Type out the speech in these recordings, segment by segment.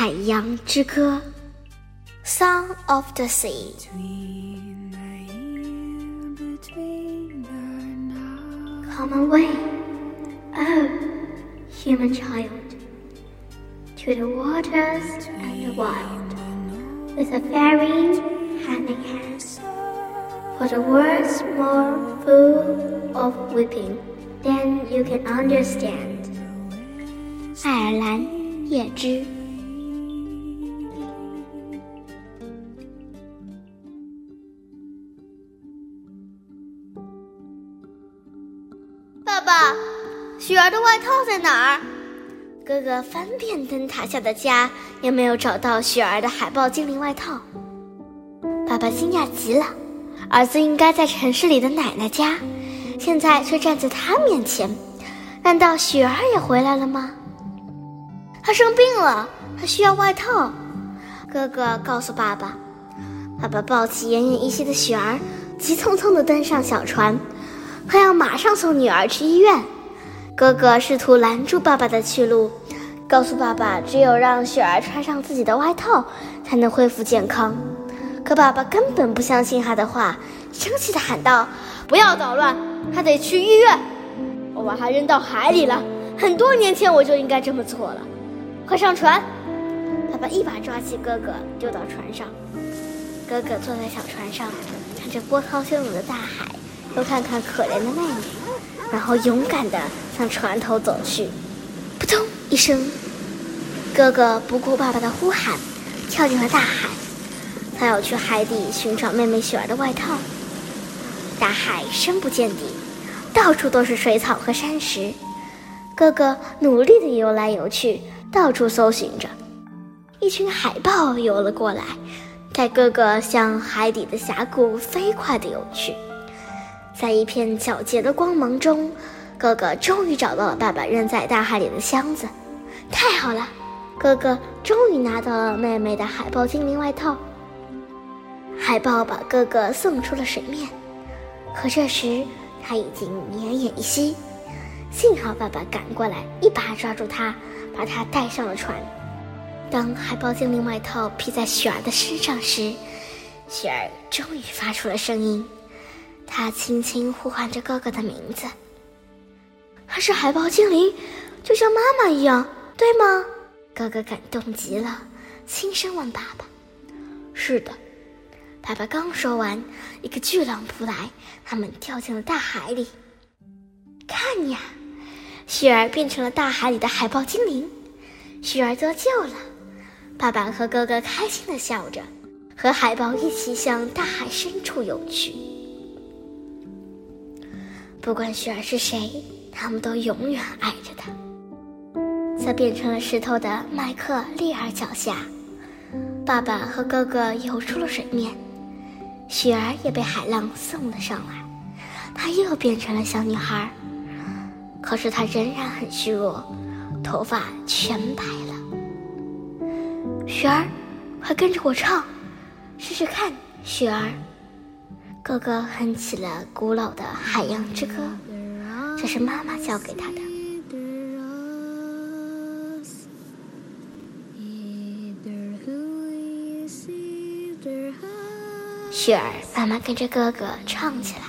海洋之歌，《Song of the Sea》。Come away, oh, human child, to the waters and the wild, with a fairy hand in hand. For the world's more full of weeping than you can understand. 爱尔兰叶芝。 爸，雪儿的外套在哪儿？哥哥翻遍灯塔下的家，也没有找到雪儿的海豹精灵外套。爸爸惊讶极了，儿子应该在城市里的奶奶家，现在却站在他面前。难道雪儿也回来了吗？她生病了，她需要外套。哥哥告诉爸爸。爸爸抱起奄奄一息的雪儿，急匆匆地登上小船。他要马上送女儿去医院。哥哥试图拦住爸爸的去路，告诉爸爸，只有让雪儿穿上自己的外套，才能恢复健康。可爸爸根本不相信他的话，生气地喊道：“不要捣乱，他得去医院。我把他扔到海里了，很多年前我就应该这么做了。快上船！”爸爸一把抓起哥哥，丢到船上。哥哥坐在小船上，看着波涛汹涌的大海，又看看可怜的妹妹，然后勇敢地向船头走去。扑通一声，哥哥不顾爸爸的呼喊，跳进了大海。他要去海底寻找妹妹雪儿的外套。大海深不见底，到处都是水草和山石。哥哥努力地游来游去，到处搜寻着。一群海豹游了过来。带哥哥向海底的峡谷飞快地游去，在一片皎洁的光芒中，哥哥终于找到了爸爸扔在大海里的箱子。太好了，哥哥终于拿到了妹妹的海豹精灵外套。海豹把哥哥送出了水面，可这时他已经奄奄一息。幸好爸爸赶过来，一把抓住他，把他带上了船。当海豹精灵外套披在雪儿的身上时，雪儿终于发出了声音。她轻轻呼唤着哥哥的名字。她是海豹精灵，就像妈妈一样，对吗？哥哥感动极了，轻声问爸爸：“是的。”爸爸刚说完，一个巨浪扑来，他们掉进了大海里。看呀，雪儿变成了大海里的海豹精灵，雪儿得救了。爸爸和哥哥开心地笑着，和海豹一起向大海深处游去。不管雪儿是谁，他们都永远爱着她。在变成了石头的麦克利尔脚下，爸爸和哥哥游出了水面，雪儿也被海浪送了上来。她又变成了小女孩，可是她仍然很虚弱，头发全白了。雪儿，快跟着我唱，试试看。雪儿，哥哥哼起了古老的海洋之歌，这是妈妈教给他的。雪儿慢慢跟着哥哥唱起来。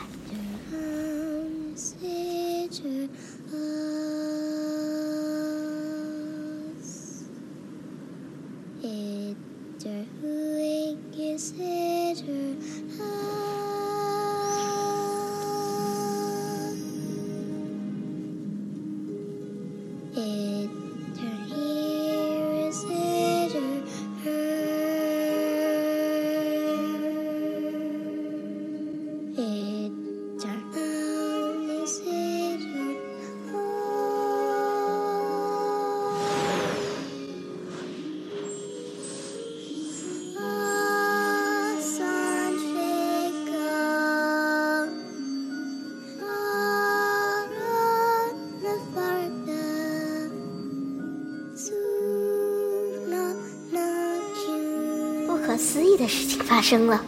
不可思议的事情发生了，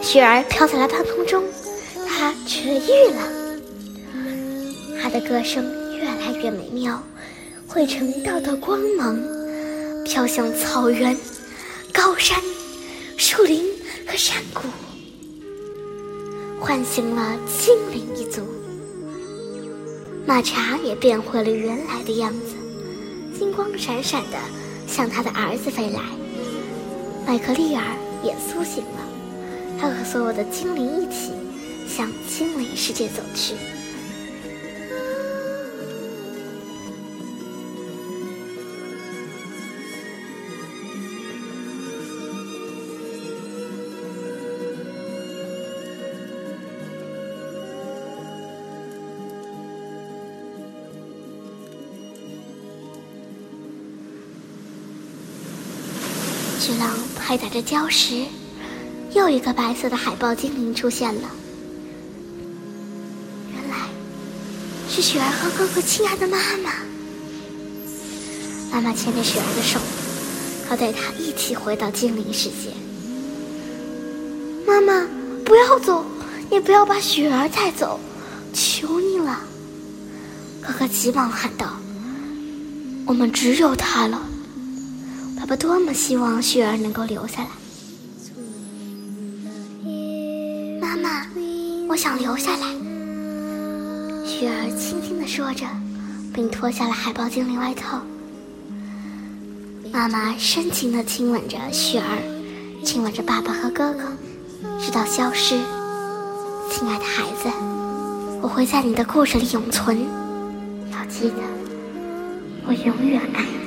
雪儿飘在了半空中，她痊愈了，她的歌声越来越美妙，汇成一道道光芒，飘向草原、高山、树林和山谷，唤醒了精灵一族。马查也变回了原来的样子，金光闪闪的向他的儿子飞来。麦克利尔也苏醒了，他和所有的精灵一起向精灵世界走去。巨浪拍打着礁石，又一个白色的海豹精灵出现了。原来是雪儿和哥哥亲爱的妈妈。妈妈牵着雪儿的手，要带她一起回到精灵世界。妈妈，不要走，也不要把雪儿带走，求你了！哥哥急忙喊道：“我们只有她了。”爸爸多么希望雪儿能够留下来。妈妈，我想留下来。雪儿轻轻地说着，并脱下了海豹精灵外套。妈妈深情地亲吻着雪儿，亲吻着爸爸和哥哥，直到消失。亲爱的孩子，我会在你的故事里永存。要记得，我永远爱你。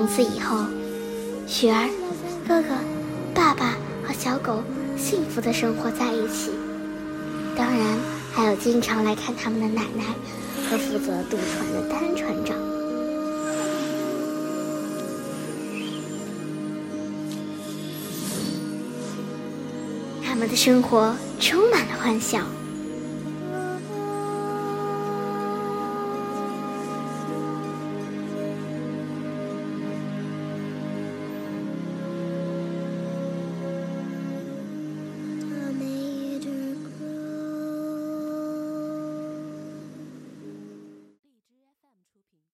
从此以后，雪儿、哥哥、爸爸和小狗幸福的生活在一起。当然，还有经常来看他们的奶奶和负责渡船的单船长。他们的生活充满了欢笑。